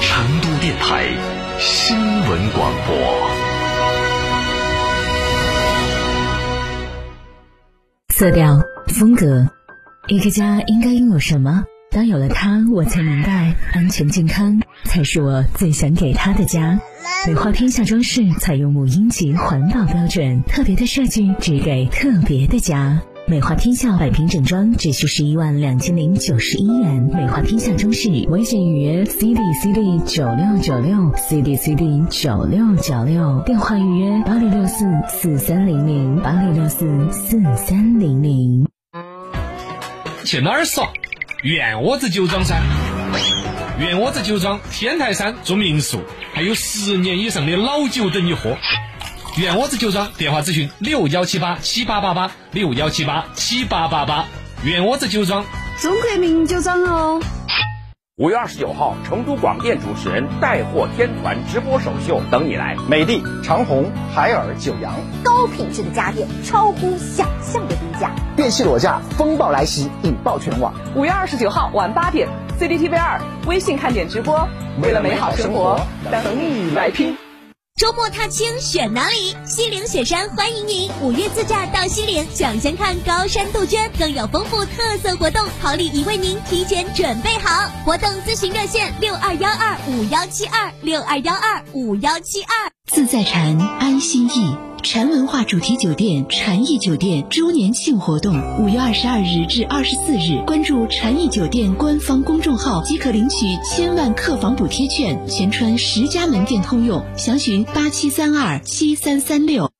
成都电台新闻广播。色调、风格，一个家应该拥有什么？当有了它，我才明白，安全健康才是我最想给他的家。美化天下装饰采用母婴级环保标准，特别的设计只给特别的家。美华天下百平整装只需十一万两千零九十一元。美华天下装饰微信预约 C D C D 九六九六 C D C D 九六九六，电话预约八六六四四三零零八六六四四三零零。去哪儿耍？院窝子酒庄噻！院窝子酒庄天台山住民宿，还有十年以上的老酒等你喝。院窝子酒庄电话咨询六幺七八七八八八六幺七八七八八八。远窝子酒庄，中国名酒庄哦。五月二十九号，成都广电主持人带货天团直播首秀等你来。美的、长虹、海尔、九阳，高品质的家电，超乎想象的低价。电器裸价风暴来袭，引爆全网。五月二十九号晚八点，CCTV 二微信看点直播，为了美好生活，等你来拼。周末踏青选哪里？西岭雪山欢迎您，五月自驾到西岭，抢先看高山杜鹃，更有丰富特色活动，好礼已为您提前准备好。活动咨询热线六二幺二五幺七二六二幺二五幺七二。自在禅安心意。禅文化主题酒店禅意酒店周年庆活动，五月二十二日至二十四日，关注禅意酒店官方公众号即可领取千万客房补贴券，全川十家门店通用，详询八七三二七三三六。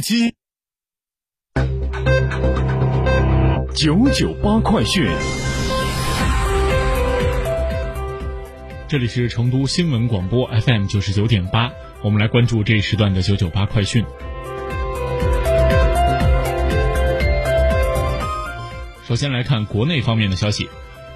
七。九九八快讯，这里是成都新闻广播 FM 九十九点八，我们来关注这一时段的九九八快讯。首先来看国内方面的消息，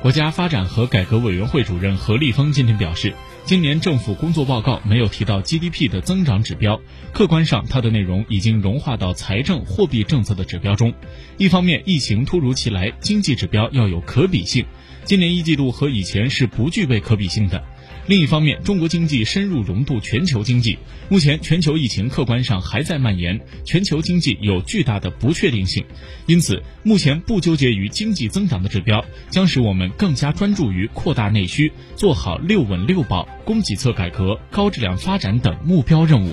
国家发展和改革委员会主任何立峰今天表示，今年政府工作报告没有提到 GDP 的增长指标，客观上它的内容已经融化到财政货币政策的指标中。一方面，疫情突如其来，经济指标要有可比性，今年一季度和以前是不具备可比性的。另一方面，中国经济深入融入全球经济，目前全球疫情客观上还在蔓延，全球经济有巨大的不确定性，因此目前不纠结于经济增长的指标，将使我们更加专注于扩大内需，做好六稳六保、供给侧改革、高质量发展等目标任务。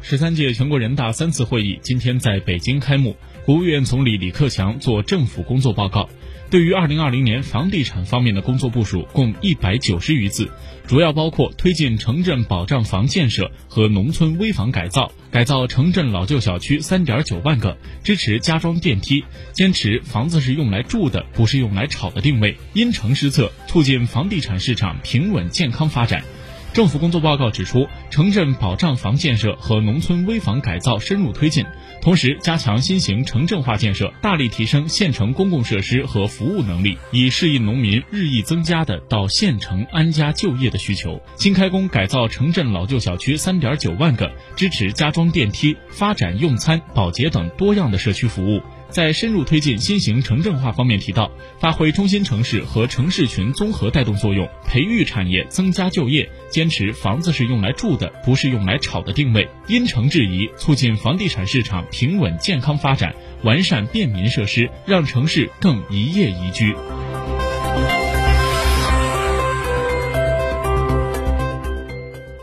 十三届全国人大三次会议今天在北京开幕，国务院总理李克强作政府工作报告。对于二零二零年房地产方面的工作部署共一百九十余字，主要包括推进城镇保障房建设和农村危房改造，改造城镇老旧小区三点九万个，支持加装电梯，坚持房子是用来住的，不是用来炒的定位，因城施策，促进房地产市场平稳健康发展。政府工作报告指出，城镇保障房建设和农村危房改造深入推进，同时加强新型城镇化建设，大力提升县城公共设施和服务能力，以适应农民日益增加的到县城安家就业的需求。新开工改造城镇老旧小区三点九万个，支持加装电梯，发展用餐、保洁等多样的社区服务。在深入推进新型城镇化方面提到，发挥中心城市和城市群综合带动作用，培育产业，增加就业，坚持房子是用来住的，不是用来炒的定位，因城制宜，促进房地产市场平稳健康发展，完善便民设施，让城市更宜业宜居。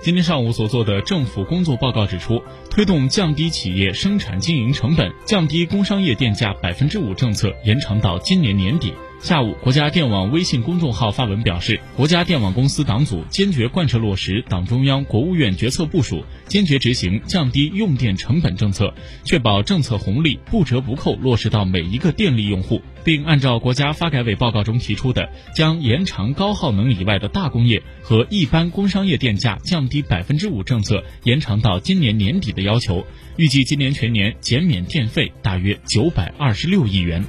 今天上午所做的政府工作报告指出，推动降低企业生产经营成本、降低工商业电价百分之五政策延长到今年年底。下午，国家电网微信公众号发文表示，国家电网公司党组坚决贯彻落实党中央、国务院决策部署，坚决执行降低用电成本政策，确保政策红利不折不扣落实到每一个电力用户，并按照国家发改委报告中提出的，将延长高耗能以外的大工业和一般工商业电价降低百分之五政策延长到今年年底的要求，预计今年全年减免电费大约九百二十六亿元。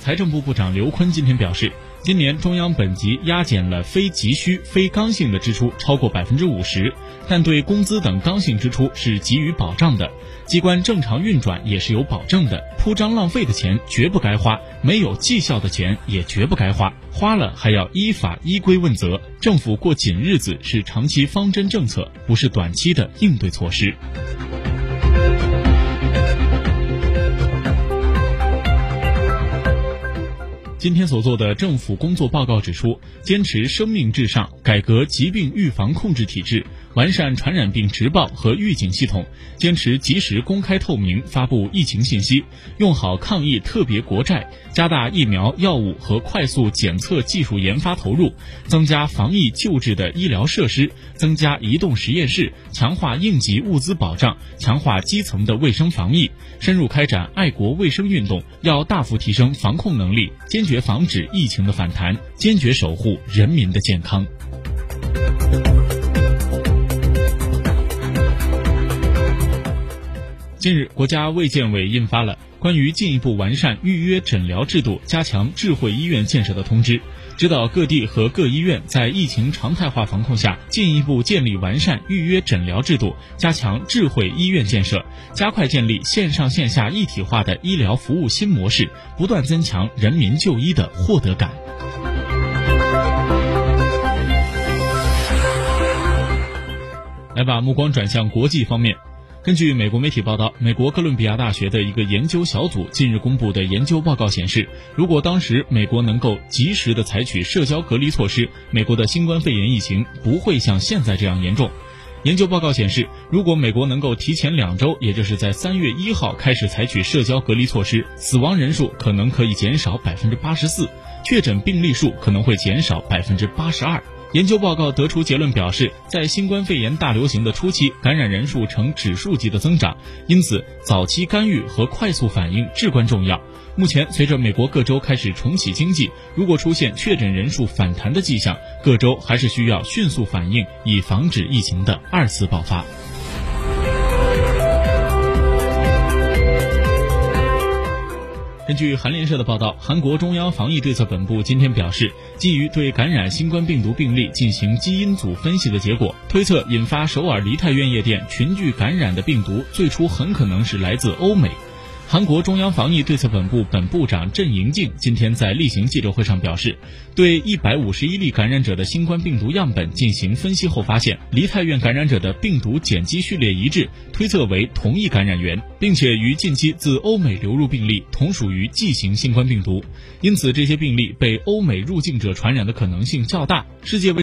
财政部部长刘昆今天表示，今年中央本级压减了非急需、非刚性的支出超过百分之五十，但对工资等刚性支出是给予保障的，机关正常运转也是有保证的。铺张浪费的钱绝不该花，没有绩效的钱也绝不该花，花了还要依法依规问责。政府过紧日子是长期方针政策，不是短期的应对措施。今天所做的政府工作报告指出，坚持生命至上，改革疾病预防控制体制，完善传染病直报和预警系统，坚持及时公开透明发布疫情信息，用好抗疫特别国债，加大疫苗、药物和快速检测技术研发投入，增加防疫救治的医疗设施，增加移动实验室，强化应急物资保障，强化基层的卫生防疫，深入开展爱国卫生运动，要大幅提升防控能力，坚决。防止疫情的反弹，坚决守护人民的健康。近日，国家卫健委印发了关于进一步完善预约诊疗制度、加强智慧医院建设的通知。指导各地和各医院在疫情常态化防控下，进一步建立完善预约诊疗制度，加强智慧医院建设，加快建立线上线下一体化的医疗服务新模式，不断增强人民就医的获得感。来，把目光转向国际方面。根据美国媒体报道，美国哥伦比亚大学的一个研究小组近日公布的研究报告显示，如果当时美国能够及时的采取社交隔离措施，美国的新冠肺炎疫情不会像现在这样严重。研究报告显示，如果美国能够提前两周，也就是在三月一号开始采取社交隔离措施，死亡人数可能可以减少百分之八十四，确诊病例数可能会减少百分之八十二。研究报告得出结论，表示在新冠肺炎大流行的初期，感染人数呈指数级的增长，因此早期干预和快速反应至关重要。目前，随着美国各州开始重启经济，如果出现确诊人数反弹的迹象，各州还是需要迅速反应，以防止疫情的二次爆发。根据韩联社的报道，韩国中央防疫对策本部今天表示，基于对感染新冠病毒病例进行基因组分析的结果，推测引发首尔梨泰院夜店群聚感染的病毒最初很可能是来自欧美。韩国中央防疫对策本部本部长郑迎静今天在例行记者会上表示，对一百五十一例感染者的新冠病毒样本进行分析后发现，梨泰院感染者的病毒碱基序列一致，推测为同一感染源，并且与近期自欧美流入病例同属于 G 型新冠病毒，因此这些病例被欧美入境者传染的可能性较大。世界卫